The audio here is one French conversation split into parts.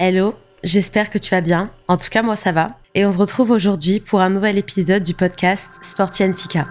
Hello, j'espère que tu vas bien. En tout cas, moi ça va. Et on se retrouve aujourd'hui pour un nouvel épisode du podcast Sportienne Fika.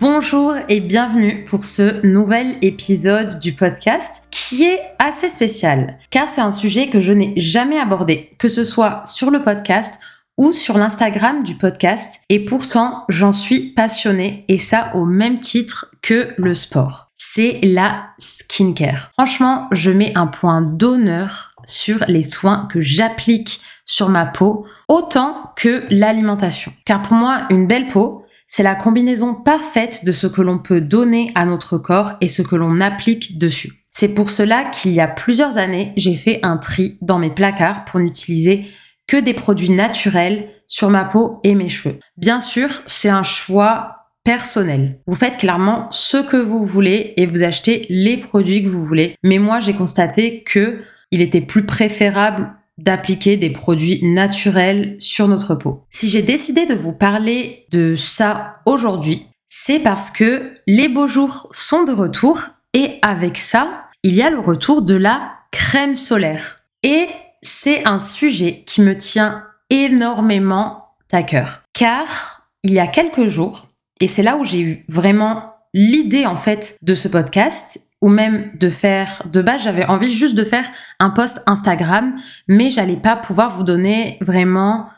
Bonjour et bienvenue pour ce nouvel épisode du podcast qui est assez spécial car c'est un sujet que je n'ai jamais abordé, que ce soit sur le podcast ou sur l'Instagram du podcast et pourtant j'en suis passionnée et ça au même titre que le sport. C'est la skincare. Franchement, je mets un point d'honneur sur les soins que j'applique sur ma peau autant que l'alimentation. Car pour moi, une belle peau, c'est la combinaison parfaite de ce que l'on peut donner à notre corps et ce que l'on applique dessus. C'est pour cela qu'il y a plusieurs années, j'ai fait un tri dans mes placards pour n'utiliser que des produits naturels sur ma peau et mes cheveux. Bien sûr, c'est un choix personnel. Vous faites clairement ce que vous voulez et vous achetez les produits que vous voulez. Mais moi, j'ai constaté que il était plus préférable d'appliquer des produits naturels sur notre peau. Si j'ai décidé de vous parler de ça aujourd'hui, c'est parce que les beaux jours sont de retour et avec ça, il y a le retour de la crème solaire. Et c'est un sujet qui me tient énormément à cœur. Car il y a quelques jours, et c'est là où j'ai eu vraiment l'idée en fait de ce podcast, ou même de faire, de base j'avais envie juste de faire un post Instagram, mais j'allais pas pouvoir vous donner vraiment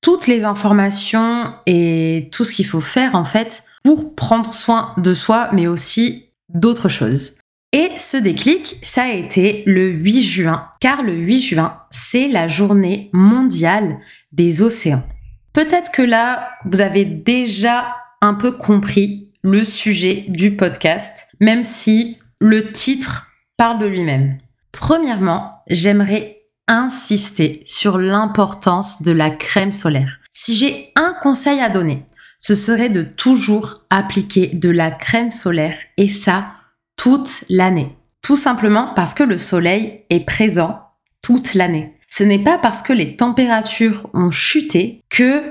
toutes les informations et tout ce qu'il faut faire en fait pour prendre soin de soi, mais aussi d'autres choses. Et ce déclic, ça a été le 8 juin, car le 8 juin, c'est la journée mondiale des océans. Peut-être que là, vous avez déjà un peu compris le sujet du podcast, même si le titre parle de lui-même. Premièrement, j'aimerais insister sur l'importance de la crème solaire. Si j'ai un conseil à donner, ce serait de toujours appliquer de la crème solaire et ça toute l'année. Tout simplement parce que le soleil est présent toute l'année. Ce n'est pas parce que les températures ont chuté que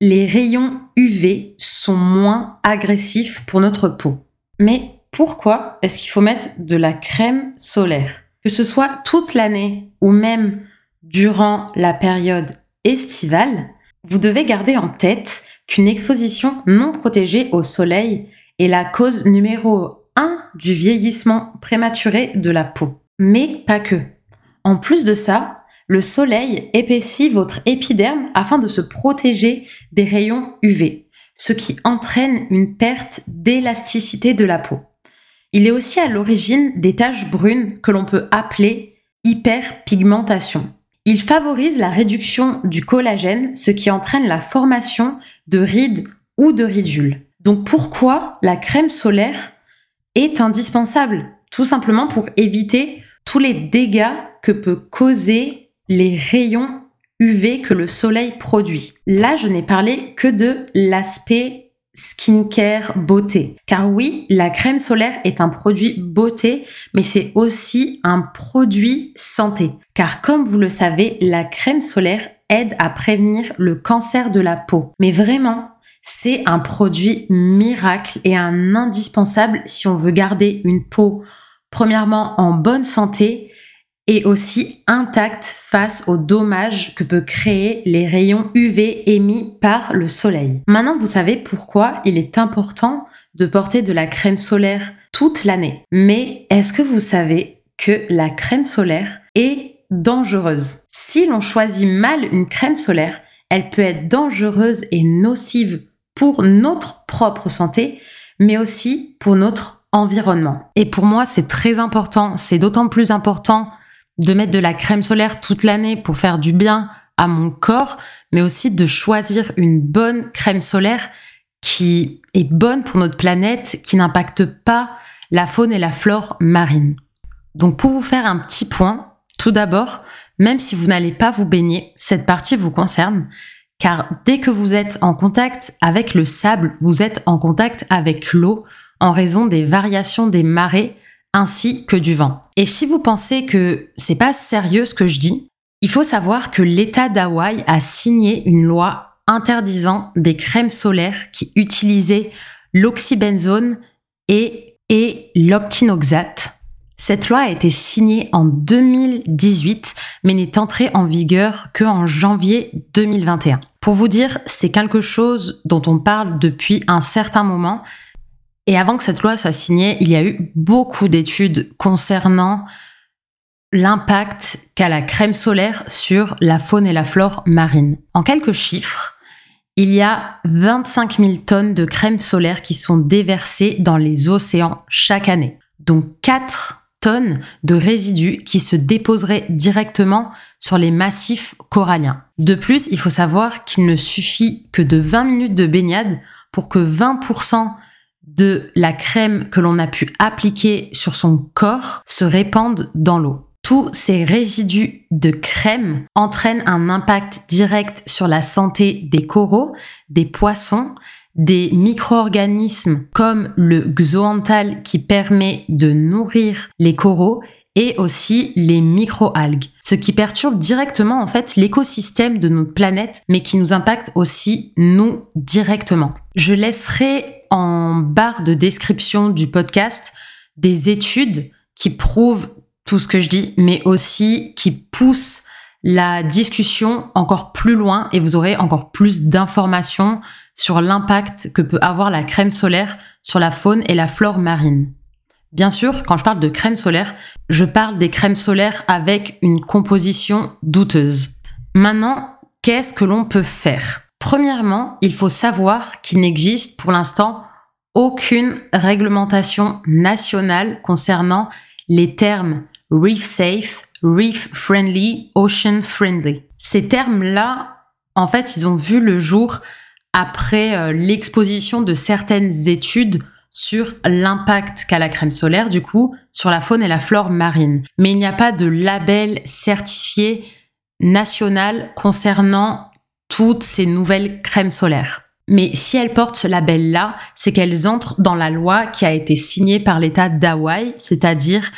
les rayons UV sont moins agressifs pour notre peau. Mais pourquoi est-ce qu'il faut mettre de la crème solaire? Que ce soit toute l'année ou même durant la période estivale, vous devez garder en tête qu'une exposition non protégée au soleil est la cause numéro 1 du vieillissement prématuré de la peau. Mais pas que. En plus de ça, le soleil épaissit votre épiderme afin de se protéger des rayons UV, ce qui entraîne une perte d'élasticité de la peau. Il est aussi à l'origine des taches brunes que l'on peut appeler hyperpigmentation. Il favorise la réduction du collagène, ce qui entraîne la formation de rides ou de ridules. Donc pourquoi la crème solaire est indispensable Tout simplement pour éviter tous les dégâts que peut causer les rayons UV que le soleil produit. Là, je n'ai parlé que de l'aspect skincare beauté. Car oui, la crème solaire est un produit beauté, mais c'est aussi un produit santé. Car comme vous le savez, la crème solaire aide à prévenir le cancer de la peau. Mais vraiment, c'est un produit miracle et un indispensable si on veut garder une peau premièrement en bonne santé et aussi intacte face aux dommages que peut créer les rayons UV émis par le soleil. Maintenant, vous savez pourquoi il est important de porter de la crème solaire toute l'année. Mais est-ce que vous savez que la crème solaire est dangereuse? Si l'on choisit mal une crème solaire, elle peut être dangereuse et nocive pour notre propre santé, mais aussi pour notre environnement. Et pour moi, c'est très important, c'est d'autant plus important de mettre de la crème solaire toute l'année pour faire du bien à mon corps, mais aussi de choisir une bonne crème solaire qui est bonne pour notre planète, qui n'impacte pas la faune et la flore marine. Donc pour vous faire un petit point, tout d'abord, même si vous n'allez pas vous baigner, cette partie vous concerne, car dès que vous êtes en contact avec le sable, vous êtes en contact avec l'eau en raison des variations des marées ainsi que du vent. Et si vous pensez que c'est pas sérieux ce que je dis, Il faut savoir que l'État d'Hawaï a signé une loi interdisant des crèmes solaires qui utilisaient l'oxybenzone et, et l'octinoxate. Cette loi a été signée en 2018, mais n'est entrée en vigueur qu'en janvier 2021. Pour vous dire, c'est quelque chose dont on parle depuis un certain moment. Et avant que cette loi soit signée, il y a eu beaucoup d'études concernant l'impact qu'a la crème solaire sur la faune et la flore marine. En quelques chiffres, il y a 25 000 tonnes de crème solaire qui sont déversées dans les océans chaque année, dont 4 tonnes de résidus qui se déposeraient directement sur les massifs coralliens. De plus, il faut savoir qu'il ne suffit que de 20 minutes de baignade pour que 20% de la crème que l'on a pu appliquer sur son corps se répande dans l'eau. Tous ces résidus de crème entraînent un impact direct sur la santé des coraux, des poissons, des micro-organismes comme le xoanthal qui permet de nourrir les coraux et aussi les micro-algues, ce qui perturbe directement en fait l'écosystème de notre planète, mais qui nous impacte aussi nous directement. Je laisserai en barre de description du podcast des études qui prouvent tout ce que je dis, mais aussi qui pousse la discussion encore plus loin et vous aurez encore plus d'informations sur l'impact que peut avoir la crème solaire sur la faune et la flore marine. Bien sûr, quand je parle de crème solaire, je parle des crèmes solaires avec une composition douteuse. Maintenant, qu'est-ce que l'on peut faire? Premièrement, il faut savoir qu'il n'existe pour l'instant aucune réglementation nationale concernant les termes reef safe, reef friendly, ocean friendly. Ces termes-là, en fait, ils ont vu le jour après euh, l'exposition de certaines études sur l'impact qu'a la crème solaire, du coup, sur la faune et la flore marine. Mais il n'y a pas de label certifié national concernant toutes ces nouvelles crèmes solaires. Mais si elles portent ce label-là, c'est qu'elles entrent dans la loi qui a été signée par l'État d'Hawaï, c'est-à-dire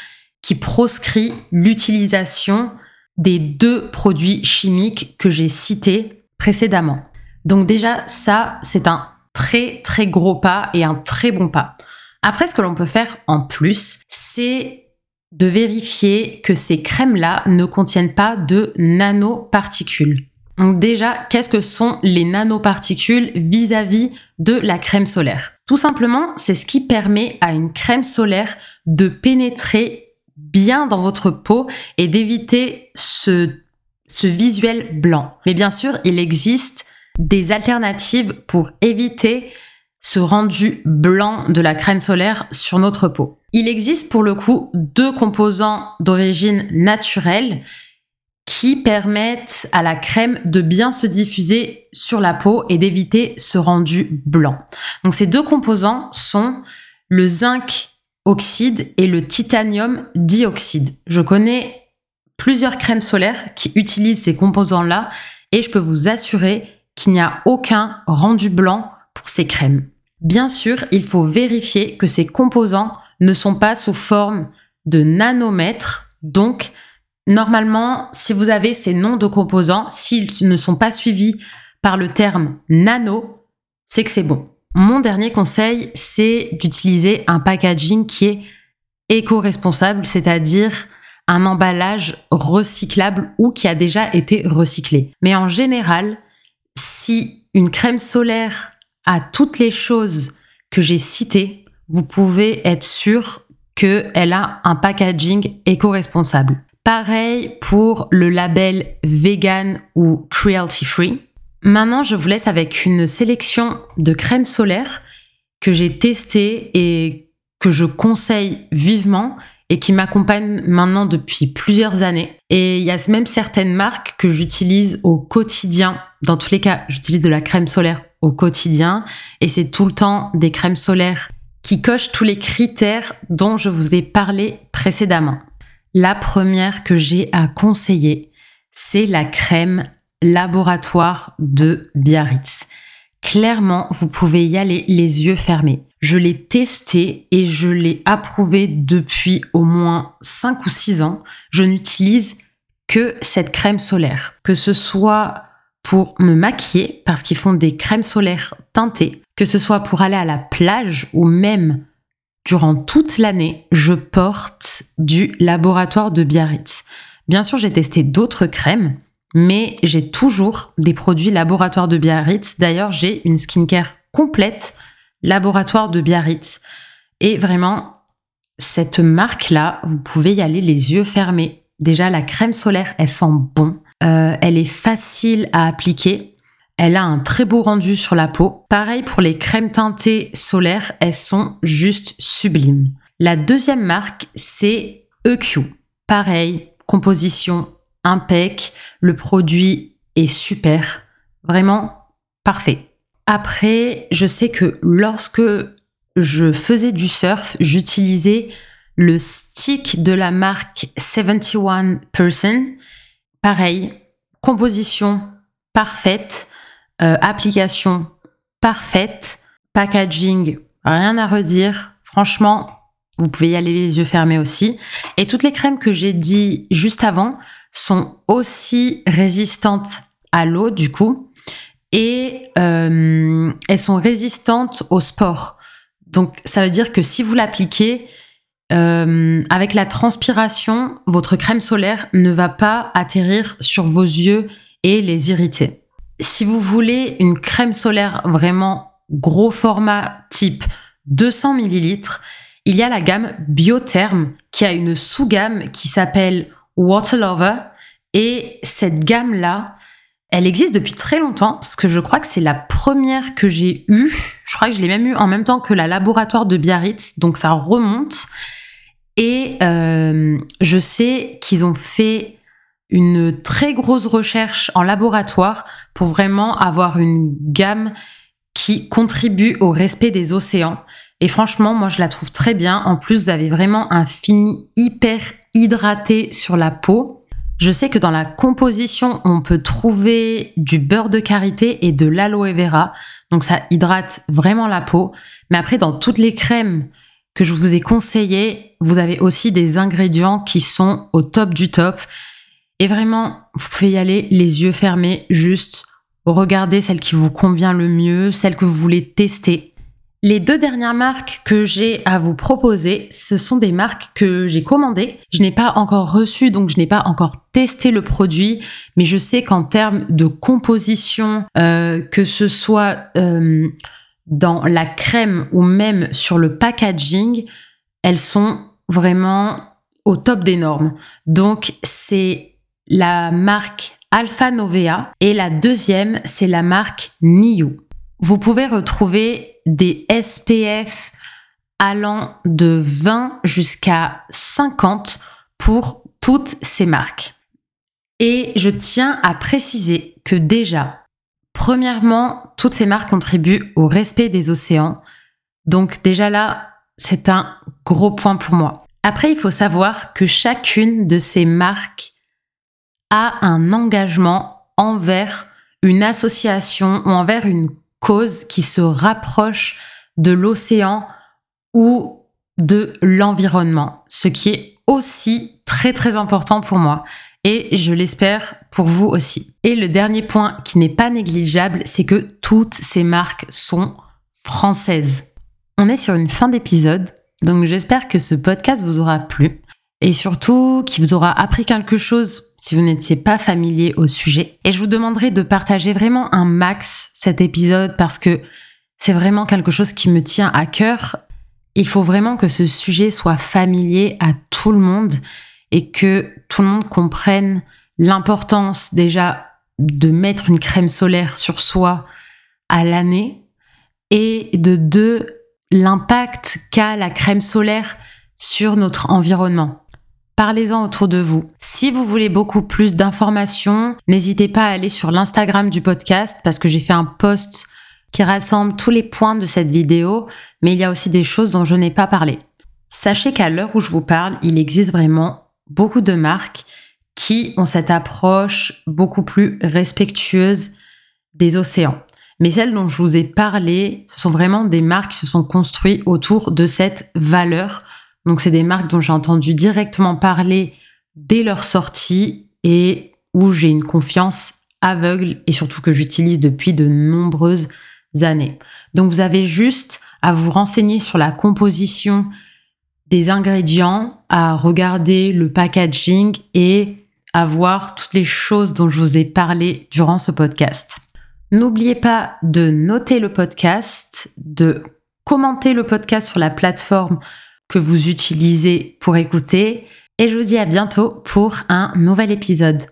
qui proscrit l'utilisation des deux produits chimiques que j'ai cités précédemment. Donc déjà, ça, c'est un très très gros pas et un très bon pas. Après, ce que l'on peut faire en plus, c'est de vérifier que ces crèmes-là ne contiennent pas de nanoparticules. Donc déjà, qu'est-ce que sont les nanoparticules vis-à-vis de la crème solaire? Tout simplement, c'est ce qui permet à une crème solaire de pénétrer bien dans votre peau et d'éviter ce, visuel blanc. Mais bien sûr, il existe des alternatives pour éviter ce rendu blanc de la crème solaire sur notre peau. Il existe pour le coup deux composants d'origine naturelle qui permettent à la crème de bien se diffuser sur la peau et d'éviter ce rendu blanc. Donc ces deux composants sont le zinc oxyde et le titanium dioxyde. Je connais plusieurs crèmes solaires qui utilisent ces composants-là et je peux vous assurer qu'il n'y a aucun rendu blanc pour ces crèmes. Bien sûr, il faut vérifier que ces composants ne sont pas sous forme de nanomètres. Donc, normalement, si vous avez ces noms de composants, s'ils ne sont pas suivis par le terme nano, c'est que c'est bon. Mon dernier conseil, c'est d'utiliser un packaging qui est éco-responsable, c'est-à-dire un emballage recyclable ou qui a déjà été recyclé. Mais en général, si une crème solaire a toutes les choses que j'ai citées, vous pouvez être sûr qu'elle a un packaging éco-responsable. Pareil pour le label vegan ou cruelty free. Maintenant, je vous laisse avec une sélection de crèmes solaires que j'ai testées et que je conseille vivement et qui m'accompagnent maintenant depuis plusieurs années. Et il y a même certaines marques que j'utilise au quotidien. Dans tous les cas, j'utilise de la crème solaire au quotidien et c'est tout le temps des crèmes solaires qui cochent tous les critères dont je vous ai parlé précédemment. La première que j'ai à conseiller, c'est la crème laboratoire de Biarritz. Clairement, vous pouvez y aller les yeux fermés. Je l'ai testé et je l'ai approuvé depuis au moins 5 ou 6 ans. Je n'utilise que cette crème solaire. Que ce soit pour me maquiller, parce qu'ils font des crèmes solaires teintées, que ce soit pour aller à la plage ou même durant toute l'année, je porte du laboratoire de Biarritz. Bien sûr, j'ai testé d'autres crèmes, mais j'ai toujours des produits laboratoire de Biarritz. D'ailleurs, j'ai une skincare complète laboratoire de Biarritz. Et vraiment, cette marque-là, vous pouvez y aller les yeux fermés. Déjà, la crème solaire, elle sent bon. Euh, elle est facile à appliquer. Elle a un très beau rendu sur la peau. Pareil pour les crèmes teintées solaires, elles sont juste sublimes. La deuxième marque, c'est EQ. Pareil, composition impec, le produit est super, vraiment parfait. Après, je sais que lorsque je faisais du surf, j'utilisais le stick de la marque 71%. Pareil, composition parfaite, euh, application parfaite, packaging, rien à redire. Franchement, vous pouvez y aller les yeux fermés aussi. Et toutes les crèmes que j'ai dit juste avant sont aussi résistantes à l'eau, du coup, et euh, elles sont résistantes au sport. Donc, ça veut dire que si vous l'appliquez, euh, avec la transpiration, votre crème solaire ne va pas atterrir sur vos yeux et les irriter. Si vous voulez une crème solaire vraiment gros format type 200 ml, il y a la gamme Biotherm qui a une sous-gamme qui s'appelle Water Lover. Et cette gamme-là, elle existe depuis très longtemps parce que je crois que c'est la première que j'ai eue. Je crois que je l'ai même eue en même temps que la laboratoire de Biarritz, donc ça remonte. Et euh, je sais qu'ils ont fait une très grosse recherche en laboratoire pour vraiment avoir une gamme qui contribue au respect des océans. Et franchement, moi, je la trouve très bien. En plus, vous avez vraiment un fini hyper hydraté sur la peau. Je sais que dans la composition, on peut trouver du beurre de karité et de l'aloe vera. Donc ça hydrate vraiment la peau. Mais après, dans toutes les crèmes que je vous ai conseillées, vous avez aussi des ingrédients qui sont au top du top. Et vraiment, vous pouvez y aller les yeux fermés, juste regardez celle qui vous convient le mieux, celle que vous voulez tester. Les deux dernières marques que j'ai à vous proposer, ce sont des marques que j'ai commandées. Je n'ai pas encore reçu, donc je n'ai pas encore testé le produit, mais je sais qu'en termes de composition, euh, que ce soit euh, dans la crème ou même sur le packaging, elles sont vraiment au top des normes. Donc c'est la marque Alpha Novea et la deuxième, c'est la marque Niu. Vous pouvez retrouver des SPF allant de 20 jusqu'à 50 pour toutes ces marques. Et je tiens à préciser que déjà, premièrement, toutes ces marques contribuent au respect des océans. Donc déjà là, c'est un gros point pour moi. Après, il faut savoir que chacune de ces marques a un engagement envers une association ou envers une qui se rapproche de l'océan ou de l'environnement, ce qui est aussi très très important pour moi et je l'espère pour vous aussi. Et le dernier point qui n'est pas négligeable, c'est que toutes ces marques sont françaises. On est sur une fin d'épisode, donc j'espère que ce podcast vous aura plu et surtout qu'il vous aura appris quelque chose si vous n'étiez pas familier au sujet. Et je vous demanderai de partager vraiment un max cet épisode parce que c'est vraiment quelque chose qui me tient à cœur. Il faut vraiment que ce sujet soit familier à tout le monde et que tout le monde comprenne l'importance déjà de mettre une crème solaire sur soi à l'année et de deux, l'impact qu'a la crème solaire sur notre environnement. Parlez-en autour de vous. Si vous voulez beaucoup plus d'informations, n'hésitez pas à aller sur l'Instagram du podcast parce que j'ai fait un post qui rassemble tous les points de cette vidéo, mais il y a aussi des choses dont je n'ai pas parlé. Sachez qu'à l'heure où je vous parle, il existe vraiment beaucoup de marques qui ont cette approche beaucoup plus respectueuse des océans. Mais celles dont je vous ai parlé, ce sont vraiment des marques qui se sont construites autour de cette valeur donc c'est des marques dont j'ai entendu directement parler dès leur sortie et où j'ai une confiance aveugle et surtout que j'utilise depuis de nombreuses années. Donc vous avez juste à vous renseigner sur la composition des ingrédients, à regarder le packaging et à voir toutes les choses dont je vous ai parlé durant ce podcast. N'oubliez pas de noter le podcast, de commenter le podcast sur la plateforme que vous utilisez pour écouter et je vous dis à bientôt pour un nouvel épisode.